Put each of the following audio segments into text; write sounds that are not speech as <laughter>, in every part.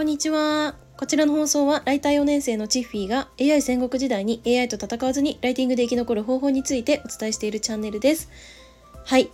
こんにちは。こちらの放送はライター4年生のチッフィーが AI 戦国時代に AI と戦わずにライティングで生き残る方法についてお伝えしているチャンネルです。はい。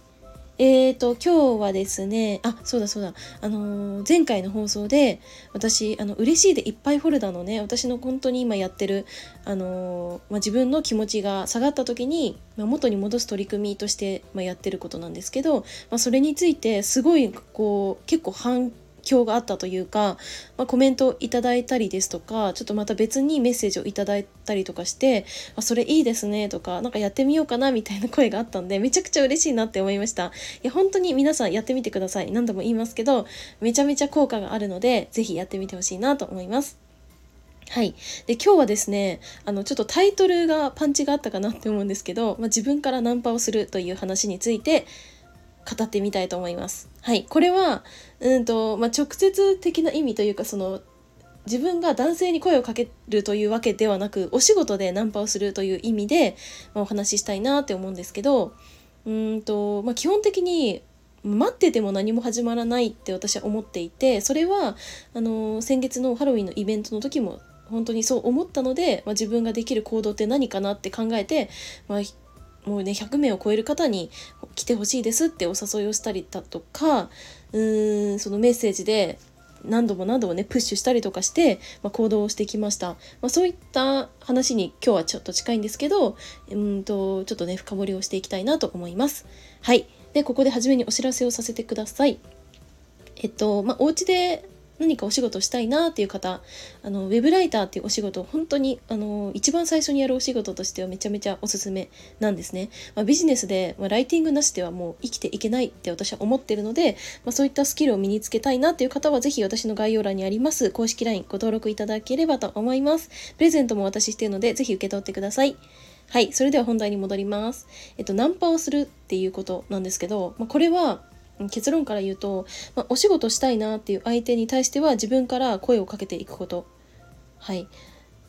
えーと、今日はですね、あ、そうだそうだ、あのー、前回の放送で、私、あの、嬉しいでいっぱいフォルダのね、私の本当に今やってる、あのー、まあ、自分の気持ちが下がった時に、まあ、元に戻す取り組みとして、まあ、やってることなんですけど、まあ、それについて、すごい、こう、結構反響があったというか、まあ、コメントいただいたりですとかちょっとまた別にメッセージをいただいたりとかしてあそれいいですねとか何かやってみようかなみたいな声があったんでめちゃくちゃ嬉しいなって思いました。いや本当に皆さんやってみてください。何度も言いますけどめちゃめちゃ効果があるので是非やってみてほしいなと思います。はい。で、今日はですね、あの、ちょっとタイトルがパンチがあったかなって思うんですけど、まあ、自分からナンパをするという話について語ってみたいと思います。はい。これは、うんと、まあ、直接的な意味というか、その、自分が男性に声をかけるというわけではなく、お仕事でナンパをするという意味で、まあ、お話ししたいなって思うんですけど、うんと、まあ、基本的に、待ってても何も始まらないって私は思っていてそれはあの先月のハロウィンのイベントの時も本当にそう思ったので、まあ、自分ができる行動って何かなって考えて、まあ、もうね100名を超える方に来てほしいですってお誘いをしたりだとかうーんそのメッセージで何度も何度もねプッシュしたりとかして、まあ、行動をしてきました、まあ、そういった話に今日はちょっと近いんですけどうんとちょっとね深掘りをしていきたいなと思います。はい。でここで初めにお知らせをさせてください。えっとまあお家で何かお仕事したいなっていう方あのウェブライターっていうお仕事本当にあの一番最初にやるお仕事としてはめちゃめちゃおすすめなんですね、まあ、ビジネスで、まあ、ライティングなしではもう生きていけないって私は思ってるので、まあ、そういったスキルを身につけたいなっていう方は是非私の概要欄にあります公式 LINE ご登録いただければと思います。プレゼントもお渡ししているので是非受け取ってください。はい、それでは本題に戻ります。えっと、ナンパをするっていうことなんですけど、まあ、これは結論から言うと、まあ、お仕事したいなっていう相手に対しては自分から声をかけていくことはい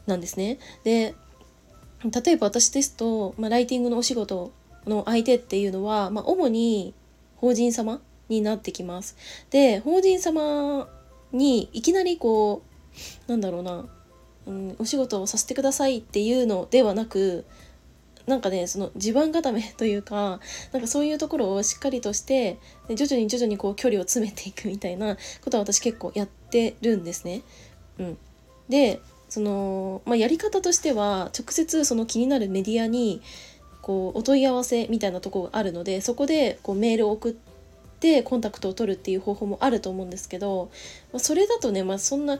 なんですね。で例えば私ですと、まあ、ライティングのお仕事の相手っていうのは、まあ、主に法人様になってきます。で法人様にいきなりこうなんだろうな、うん、お仕事をさせてくださいっていうのではなくなんかねその地盤固めというかなんかそういうところをしっかりとして徐々に徐々にこう距離を詰めていくみたいなことは私結構やってるんですね。うん、でその、まあ、やり方としては直接その気になるメディアにこうお問い合わせみたいなとこがあるのでそこでこうメールを送ってコンタクトを取るっていう方法もあると思うんですけど、まあ、それだとね、まあ、そんな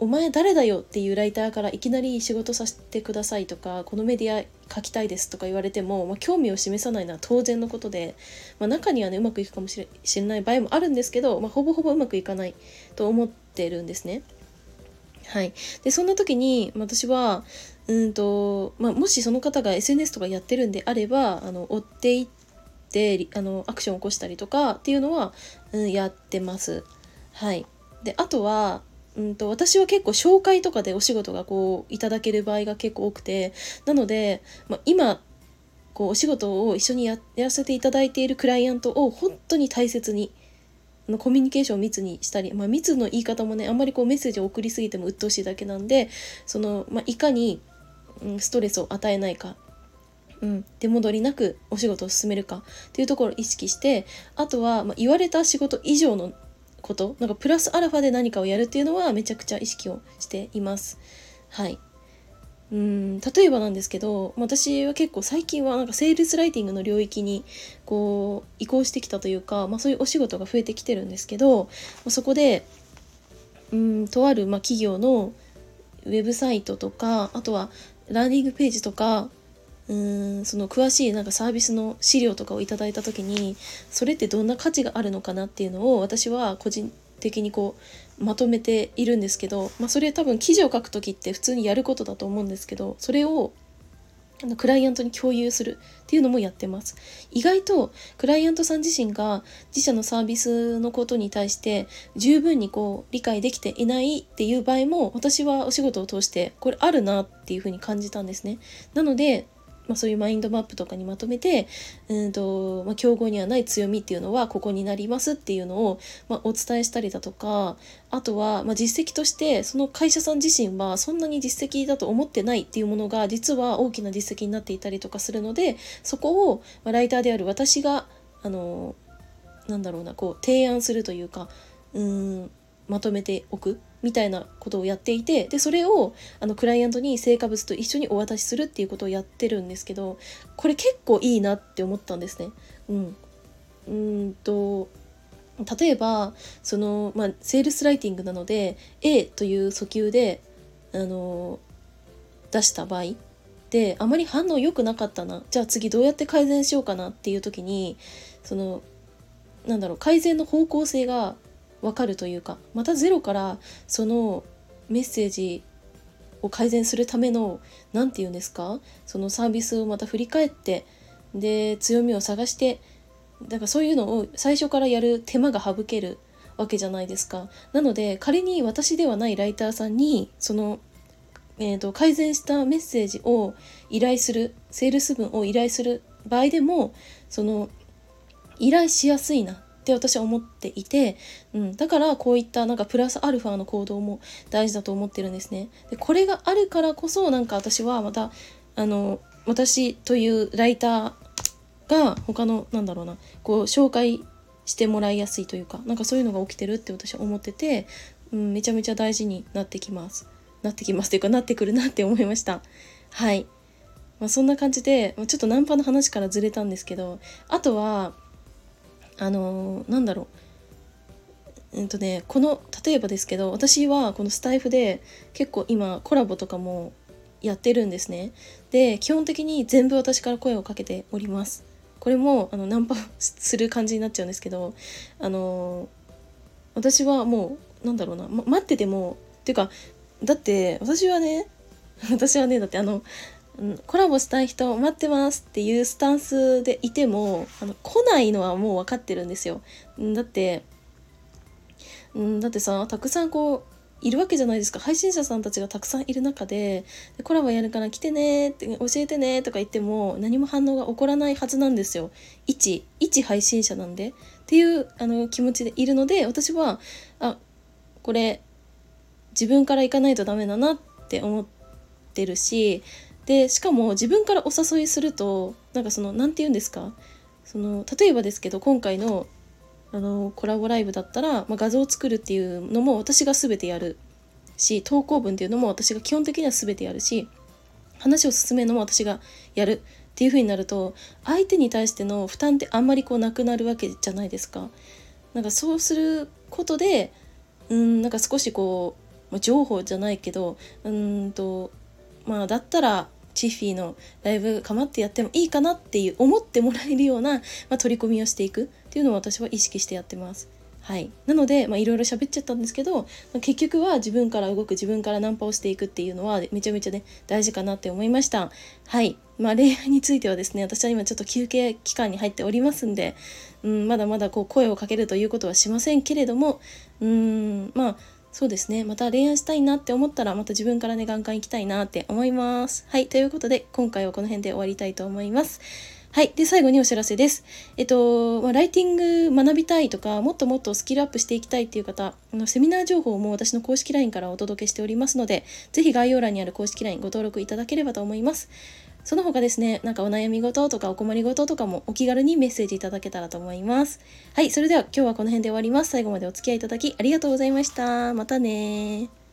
お前誰だよっていうライターからいきなり仕事させてくださいとかこのメディア書きたいですとか言われても、まあ、興味を示さないのは当然のことで、まあ、中にはねうまくいくかもしれない場合もあるんですけど、まあ、ほぼほぼうまくいかないと思ってるんですね。はい、でそんな時に私はうんと、まあ、もしその方が SNS とかやってるんであればあの追っていってあのアクションを起こしたりとかっていうのは、うん、やってます。はい、であとはうんと私は結構紹介とかでお仕事がこういただける場合が結構多くてなので、まあ、今こうお仕事を一緒にやらせていただいているクライアントを本当に大切にのコミュニケーションを密にしたり、まあ、密の言い方もねあんまりこうメッセージを送りすぎても鬱陶しいだけなんでその、まあ、いかに、うん、ストレスを与えないか、うん、出戻りなくお仕事を進めるかっていうところを意識してあとは、まあ、言われた仕事以上のことなんかプラスアルファで何かをやるっていうのはめちゃくちゃ意識をしています。はいうん例えばなんですけど私は結構最近はなんかセールスライティングの領域にこう移行してきたというか、まあ、そういうお仕事が増えてきてるんですけどそこでうんとあるま企業のウェブサイトとかあとはランディングページとかうんその詳しいなんかサービスの資料とかをいただいた時にそれってどんな価値があるのかなっていうのを私は個人的にこうまとめているんですけど、まあ、それ多分記事を書く時って普通にやることだと思うんですけどそれをあのクライアントに共有するっていうのもやってます。意外とクライアントさん自身が自社のサービスのことに対して十分にこう理解できていないっていう場合も私はお仕事を通してこれあるなっていうふうに感じたんですね。なのでまあ、そういうマインドマップとかにまとめて、うんとまあ、競合にはない強みっていうのはここになりますっていうのを、まあ、お伝えしたりだとかあとは、まあ、実績としてその会社さん自身はそんなに実績だと思ってないっていうものが実は大きな実績になっていたりとかするのでそこを、まあ、ライターである私があのなんだろうなこう提案するというかうんまとめておく。みたいなことをやっていてでそれをあのクライアントに成果物と一緒にお渡しするっていうことをやってるんですけどこれ結構いいなって思ったんですね。うん、んと例えばその、まあ、セールスライティングなので A という訴求であの出した場合であまり反応良くなかったなじゃあ次どうやって改善しようかなっていう時にそのなんだろう改善の方向性が分かるというかまたゼロからそのメッセージを改善するための何て言うんですか？そのサービスをまた振り返ってで強みを探してだからそういうのを最初からやる手間が省けるわけじゃないですか。なので仮に私ではないライターさんにその、えーと、改善したメッセージを依頼するセールス文を依頼する場合でもその依頼しやすいなって私は思っていて、うん、だからこういったなんかプラスアルファの行動も大事だと思ってるんですね。でこれがあるからこそなんか私はまたあの私というライターが他のなんだろうなこう紹介してもらいやすいというかなんかそういうのが起きてるって私は思ってて、うん、めちゃめちゃ大事になってきます。なってきますというかなってくるなって思いました。はい。まあ、そんな感じで、ちょっとナンパの話からずれたんですけどあとはあのー、なんだろう。うんとねこの例えばですけど私はこのスタイフで結構今コラボとかもやってるんですね。で基本的に全部私から声をかけております。これもあのナンパ <laughs> する感じになっちゃうんですけどあの、私はもうなんだろうな、ま、待っててもっていうかだって私はね <laughs> 私はねだってあのコラボしたい人待ってますっていうスタンスでいてもあの来ないのはもう分かってるんですよ。だってだってさたくさんこういるわけじゃないですか。配信者さんたちがたくさんいる中でコラボやるから来てねって教えてねとか言っても何も反応が起こらないはずなんですよ。一一配信者なんで。っていうあの気持ちでいるので私はあこれ自分から行かないとダメだなって思ってるしでしかも自分からお誘いするとなんかその何て言うんですか？その例えばですけど今回のあのコラボライブだったら、まあ、画像を作るっていうのも私が全てやるし投稿文っていうのも私が基本的には全てやるし話を進めるのも私がやるっていう風になると相手に対しての負担ってあんまりこうなくなるわけじゃないですか。なんかそうすることでうんなんか少しこう情報じゃないけどうんとまあだったらチッフィーのライブかまってやってもいいかなっていう思ってもらえるような、まあ、取り組みをしていくっていうのを私は意識してやってます。はい、なのでいろいろ喋っちゃったんですけど、結局は自分から動く自分からナンパをしていくっていうのはめちゃめちゃね大事かなって思いました。はい。まあ恋愛についてはですね私は今ちょっと休憩期間に入っておりますんで、うん、まだまだこう声をかけるということはしませんけれどもうんまあそうですねまた恋愛したいなって思ったらまた自分からねガンガン行きたいなって思いますはいということで今回はこの辺で終わりたいと思いますはい。で、最後にお知らせです。えっと、まあ、ライティング学びたいとか、もっともっとスキルアップしていきたいっていう方、あのセミナー情報も私の公式 LINE からお届けしておりますので、ぜひ概要欄にある公式 LINE ご登録いただければと思います。その他ですね、なんかお悩み事とかお困り事とかもお気軽にメッセージいただけたらと思います。はい、それでは今日はこの辺で終わります。最後までお付き合いいただきありがとうございました。またね